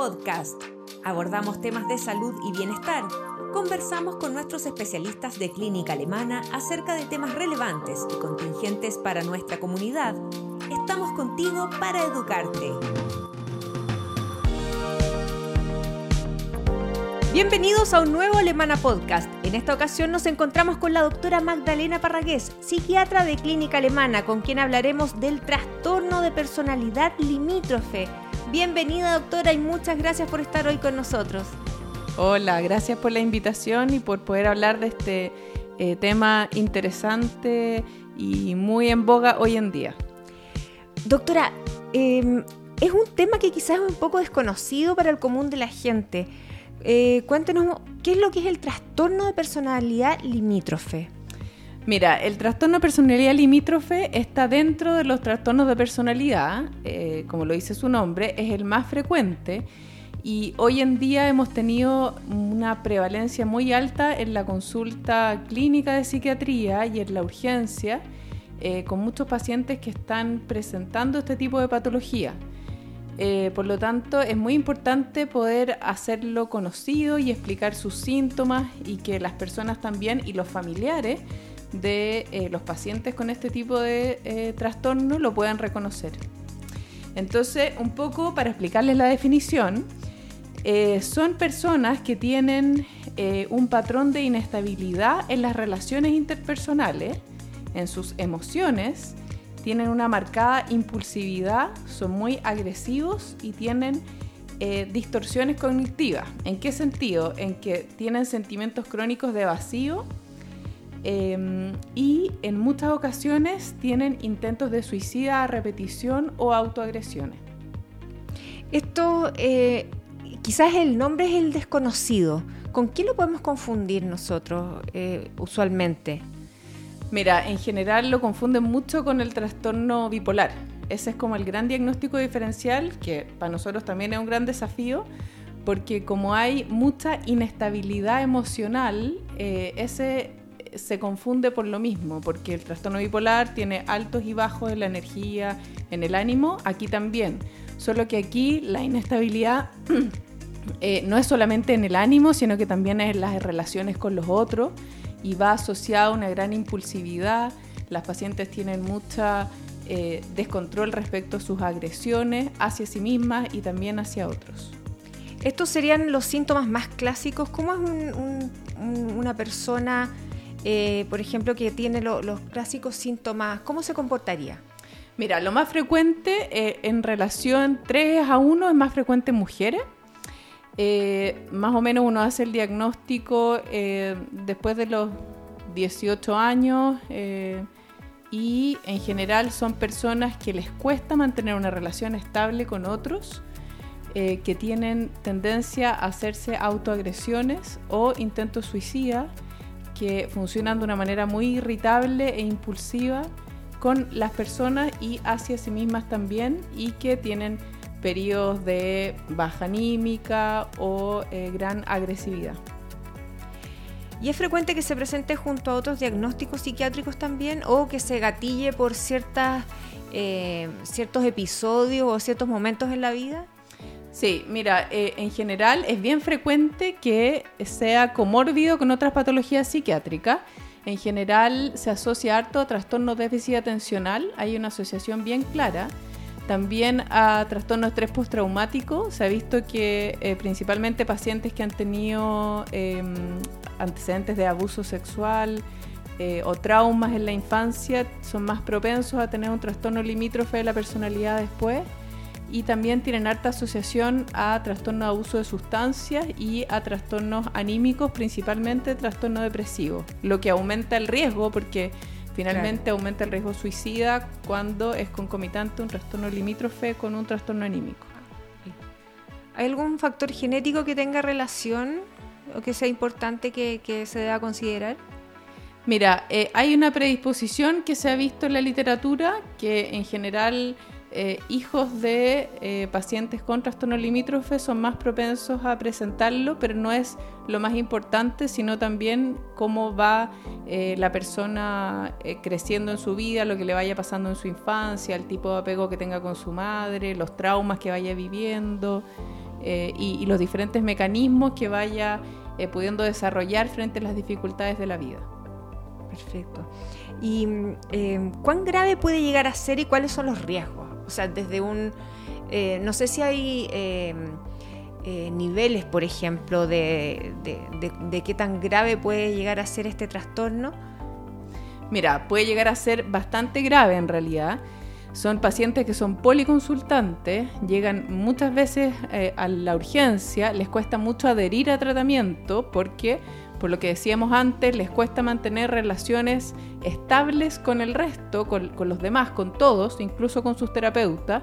Podcast. Abordamos temas de salud y bienestar. Conversamos con nuestros especialistas de clínica alemana acerca de temas relevantes y contingentes para nuestra comunidad. Estamos contigo para educarte. Bienvenidos a un nuevo Alemana Podcast. En esta ocasión nos encontramos con la doctora Magdalena Parragués, psiquiatra de Clínica Alemana, con quien hablaremos del trastorno de personalidad limítrofe. Bienvenida doctora y muchas gracias por estar hoy con nosotros. Hola, gracias por la invitación y por poder hablar de este eh, tema interesante y muy en boga hoy en día. Doctora, em, es un tema que quizás es un poco desconocido para el común de la gente. Eh, cuéntenos, ¿qué es lo que es el trastorno de personalidad limítrofe? Mira, el trastorno de personalidad limítrofe está dentro de los trastornos de personalidad, eh, como lo dice su nombre, es el más frecuente y hoy en día hemos tenido una prevalencia muy alta en la consulta clínica de psiquiatría y en la urgencia, eh, con muchos pacientes que están presentando este tipo de patología. Eh, por lo tanto, es muy importante poder hacerlo conocido y explicar sus síntomas y que las personas también y los familiares de eh, los pacientes con este tipo de eh, trastorno lo puedan reconocer. Entonces, un poco para explicarles la definición, son personas que tienen un patrón de inestabilidad en las relaciones interpersonales, en sus emociones, tienen una marcada impulsividad, son muy agresivos y tienen eh, distorsiones cognitivas. ¿En qué sentido? En que tienen sentimientos crónicos de vacío em, y en muchas ocasiones tienen intentos de suicida a repetición o autoagresiones. Esto, eh, quizás el nombre es el desconocido. ¿Con qué lo podemos confundir nosotros eh, usualmente? Mira, en general lo confunden mucho con el trastorno bipolar. Ese es como el gran diagnóstico diferencial, que para nosotros también es un gran desafío, porque como hay mucha inestabilidad emocional, eh, ese se confunde por lo mismo, porque el trastorno bipolar tiene altos y bajos en la energía, en el ánimo, aquí también. Solo que aquí la inestabilidad eh, no es solamente en el ánimo, sino que también es en las relaciones con los otros y va asociada a una gran impulsividad. Las pacientes tienen mucha eh, descontrol respecto a sus agresiones hacia sí mismas y también hacia otros. Estos serían los síntomas más clásicos. ¿Cómo es una persona, eh, por ejemplo, que tiene los clásicos síntomas? ¿Cómo se comportaría? Mira, lo más frecuente eh, en relación 3 a 1 es más frecuente en mujeres eh, más o menos uno hace el diagnóstico eh, después de los 18 años eh, y en general son personas que les cuesta mantener una relación estable con otros, que tienen tendencia a hacerse autoagresiones o intentos suicidas, que funcionan de una manera muy irritable e impulsiva con las personas y hacia sí mismas también y que tienen periodos de baja anímica o eh, gran agresividad. ¿Y es frecuente que se presente junto a otros diagnósticos psiquiátricos también o que se gatille por ciertas, eh, ciertos episodios o ciertos momentos en la vida? Sí, mira, eh, en general es bien frecuente que sea comórbido con otras patologías psiquiátricas. En general se asocia harto a trastorno déficit atencional, hay una asociación bien clara también a trastorno de estrés postraumático. Se ha visto que eh, principalmente pacientes que han tenido em, antecedentes de abuso sexual eh, o traumas en la infancia son más propensos a tener un trastorno limítrofe de la personalidad después. Y también tienen alta asociación a trastorno de abuso de sustancias y a trastornos anímicos, principalmente trastorno depresivo, lo que aumenta el riesgo porque Finalmente aumenta el riesgo suicida cuando es concomitante un trastorno limítrofe con un trastorno anímico. ¿Hay algún factor genético que tenga relación o que sea importante que, se deba considerar? Mira, eh, hay una predisposición que se ha visto en la literatura que en general eh, hijos de eh, pacientes con trastorno limítrofe son más propensos a presentarlo, pero no es lo más importante, sino también cómo va eh, la persona creciendo en su vida, lo que le vaya pasando en su infancia, el tipo de apego que tenga con su madre, los traumas que vaya viviendo. y, los diferentes mecanismos que vaya pudiendo desarrollar frente a las dificultades de la vida. Perfecto. ¿Y em, cuán grave puede llegar a ser y cuáles son los riesgos? O sea, desde un... Eh, no sé si hay em, niveles, por ejemplo, de, de qué tan grave puede llegar a ser este trastorno. Mira, puede llegar a ser bastante grave en realidad. Son pacientes que son policonsultantes, llegan muchas veces eh, a la urgencia, les cuesta mucho adherir a tratamiento porque, por lo que decíamos antes, les cuesta mantener relaciones estables con el resto, con, los demás, con todos, incluso con sus terapeutas.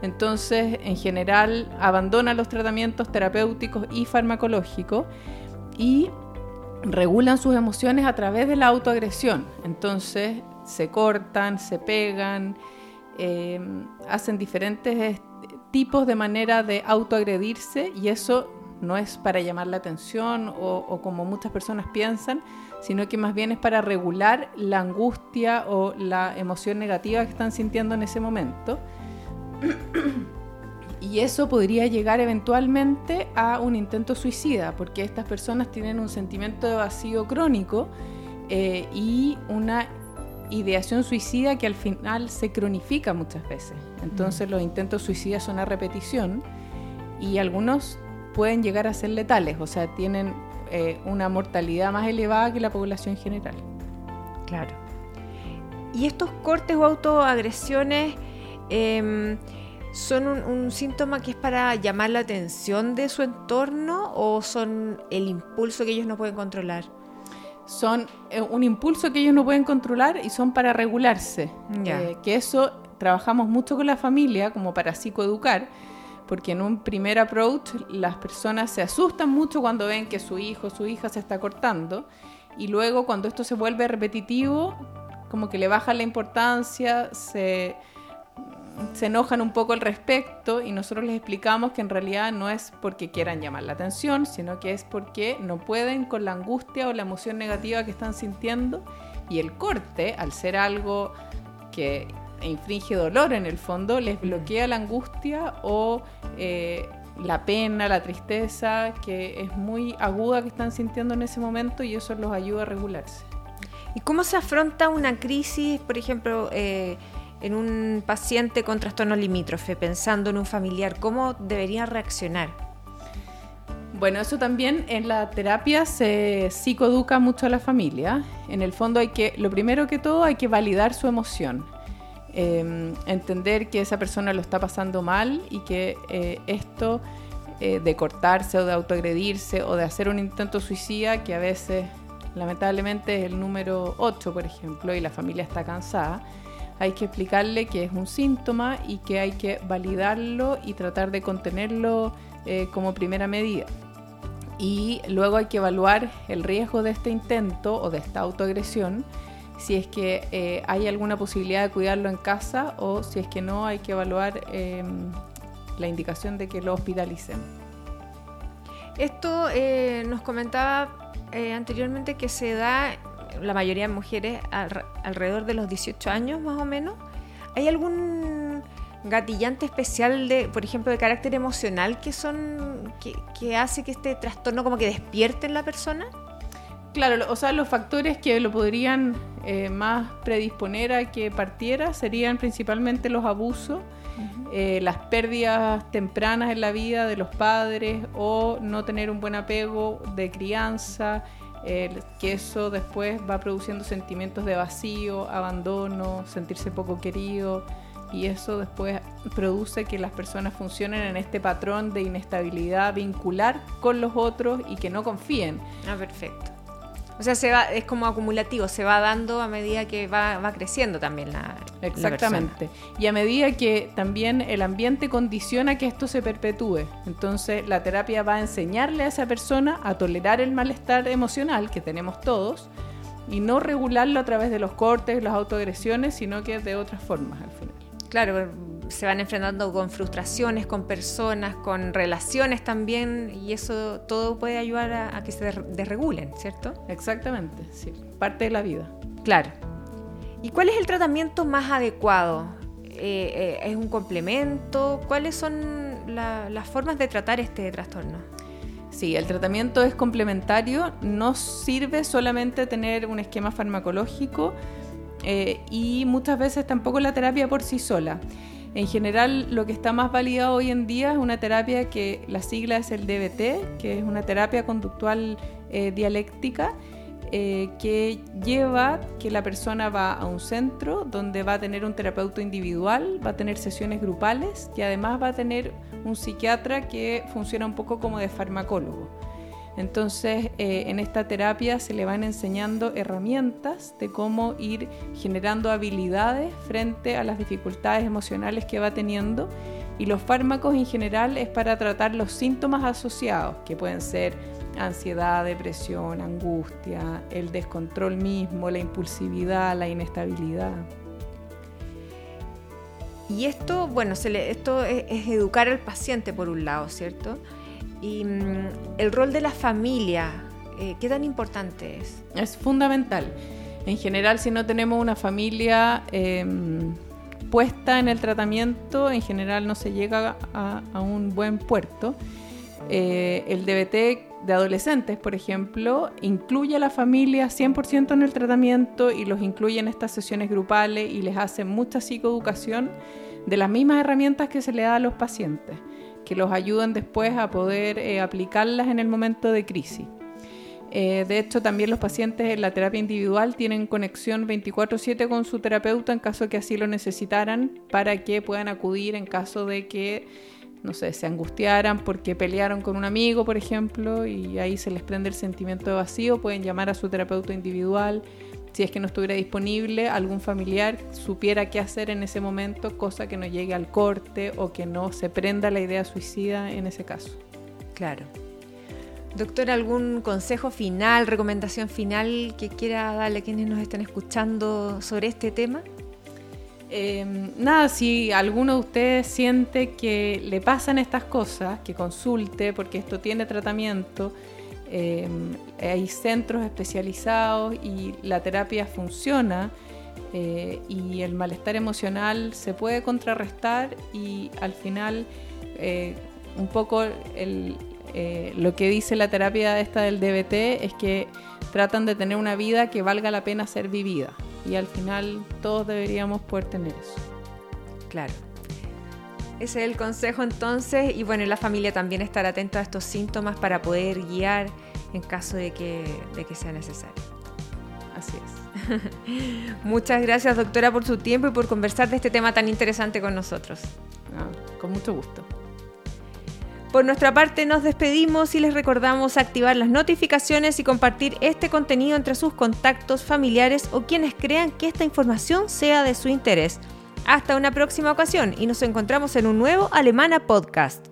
Entonces, en general, abandonan los tratamientos terapéuticos y farmacológicos y regulan sus emociones a través de la autoagresión. Entonces se cortan, se pegan, eh, hacen diferentes tipos de manera de autoagredirse y eso no es para llamar la atención o, o, como muchas personas piensan, sino que más bien es para regular la angustia o la emoción negativa que están sintiendo en ese momento. Y eso podría llegar eventualmente a un intento suicida, porque estas personas tienen un sentimiento de vacío crónico eh, y una ideación suicida que al final se cronifica muchas veces. Entonces mm. los intentos suicidas son a repetición y algunos pueden llegar a ser letales, o sea, tienen eh, una mortalidad más elevada que la población general. Claro. Y estos cortes o autoagresiones... Em, ¿Son un, síntoma que es para llamar la atención de su entorno o son el impulso que ellos no pueden controlar? Son eh, un impulso que ellos no pueden controlar y son para regularse. Eh, que eso trabajamos mucho con la familia como para psicoeducar, porque en un primer approach las personas se asustan mucho cuando ven que su hijo o su hija se está cortando y luego cuando esto se vuelve repetitivo, como que le baja la importancia, se se enojan un poco al respecto y nosotros les explicamos que en realidad no es porque quieran llamar la atención, sino que es porque no pueden con la angustia o la emoción negativa que están sintiendo y el corte, al ser algo que infringe dolor en el fondo, les bloquea la angustia o eh, la pena, la tristeza, que es muy aguda que están sintiendo en ese momento y eso los ayuda a regularse. ¿Y cómo se afronta una crisis, por ejemplo, eh, en un paciente con trastorno limítrofe, pensando en un familiar, ¿cómo debería reaccionar? Bueno, eso también en la terapia se psicoeduca mucho a la familia. En el fondo hay que, lo primero que todo, hay que validar su emoción. Em, entender que esa persona lo está pasando mal y que eh, esto eh, de cortarse o de autoagredirse o de hacer un intento suicida, que a veces lamentablemente es el número 8, por ejemplo, y la familia está cansada, hay que explicarle que es un síntoma y que hay que validarlo y tratar de contenerlo eh, como primera medida. Y luego hay que evaluar el riesgo de este intento o de esta autoagresión, si es que eh, hay alguna posibilidad de cuidarlo en casa o si es que no, hay que evaluar em, la indicación de que lo hospitalicen. Esto eh, nos comentaba anteriormente que se da la mayoría de mujeres alrededor de los 18 años más o menos. ¿Hay algún gatillante especial de, por ejemplo, de carácter emocional que son que, hace que este trastorno como que despierte en la persona? Claro, o sea, los factores que lo podrían eh, más predisponer a que partiera serían principalmente los abusos, eh, las pérdidas tempranas en la vida de los padres o no tener un buen apego de crianza, que eso después va produciendo sentimientos de vacío, abandono, sentirse poco querido y eso después produce que las personas funcionen en este patrón de inestabilidad vincular con los otros y que no confíen. Ah, perfecto. O sea, se va, es como acumulativo, se va dando a medida que va, va creciendo también la. Exactamente. y a medida que también el ambiente condiciona que esto se perpetúe. Entonces, la terapia va a enseñarle a esa persona a tolerar el malestar emocional que tenemos todos y no regularlo a través de los cortes, las autoagresiones, sino que de otras formas al final. Claro, se van enfrentando con frustraciones, con personas, con relaciones también, y eso todo puede ayudar a, que se desregulen, ¿cierto? Exactamente, sí, parte de la vida. Claro. ¿Y cuál es el tratamiento más adecuado? Eh, ¿Es un complemento? ¿Cuáles son las formas de tratar este trastorno? Sí, el tratamiento es complementario, no sirve solamente tener un esquema farmacológico eh, y muchas veces tampoco la terapia por sí sola. En general, lo que está más validado hoy en día es una terapia que la sigla es el DBT, que es una terapia conductual eh, dialéctica, eh, que lleva que la persona va a un centro donde va a tener un terapeuta individual, va a tener sesiones grupales y además va a tener un psiquiatra que funciona un poco como de farmacólogo. Entonces, eh, en esta terapia se le van enseñando herramientas de cómo ir generando habilidades frente a las dificultades emocionales que va teniendo. Y los fármacos en general es para tratar los síntomas asociados, que pueden ser ansiedad, depresión, angustia, el descontrol mismo, la impulsividad, la inestabilidad. Y esto, bueno, esto es, educar al paciente por un lado, ¿cierto? Y mm, el rol de la familia, eh, ¿qué tan importante es? Es fundamental. En general, si no tenemos una familia em, puesta en el tratamiento, en general no se llega a, un buen puerto. Eh, el DBT de adolescentes, por ejemplo, incluye a la familia 100% en el tratamiento y los incluye en estas sesiones grupales y les hace mucha psicoeducación de las mismas herramientas que se le da a los pacientes que los ayuden después a poder eh, aplicarlas en el momento de crisis. Eh, de hecho, también los pacientes en la terapia individual tienen conexión 24/7 con su terapeuta en caso de que así lo necesitaran para que puedan acudir en caso de que, no sé, se angustiaran porque pelearon con un amigo, por ejemplo, y ahí se les prende el sentimiento de vacío, pueden llamar a su terapeuta individual si es que no estuviera disponible, algún familiar supiera qué hacer en ese momento, cosa que no llegue al corte o que no se prenda la idea suicida en ese caso. Claro. Doctor, ¿algún consejo final, recomendación final que quiera darle a quienes nos están escuchando sobre este tema? Em, nada, si alguno de ustedes siente que le pasan estas cosas, que consulte porque esto tiene tratamiento Em, hay centros especializados y la terapia funciona eh, y el malestar emocional se puede contrarrestar y al final eh, un poco eh, lo que dice la terapia esta del DBT es que tratan de tener una vida que valga la pena ser vivida y al final todos deberíamos poder tener eso. Claro. Ese es el consejo entonces y bueno, la familia también estar atenta a estos síntomas para poder guiar en caso de que, de que sea necesario. Así es. Muchas gracias doctora por su tiempo y por conversar de este tema tan interesante con nosotros. Ah, con mucho gusto. Por nuestra parte nos despedimos y les recordamos activar las notificaciones y compartir este contenido entre sus contactos familiares o quienes crean que esta información sea de su interés. Hasta una próxima ocasión y nos encontramos en un nuevo Alemana Podcast.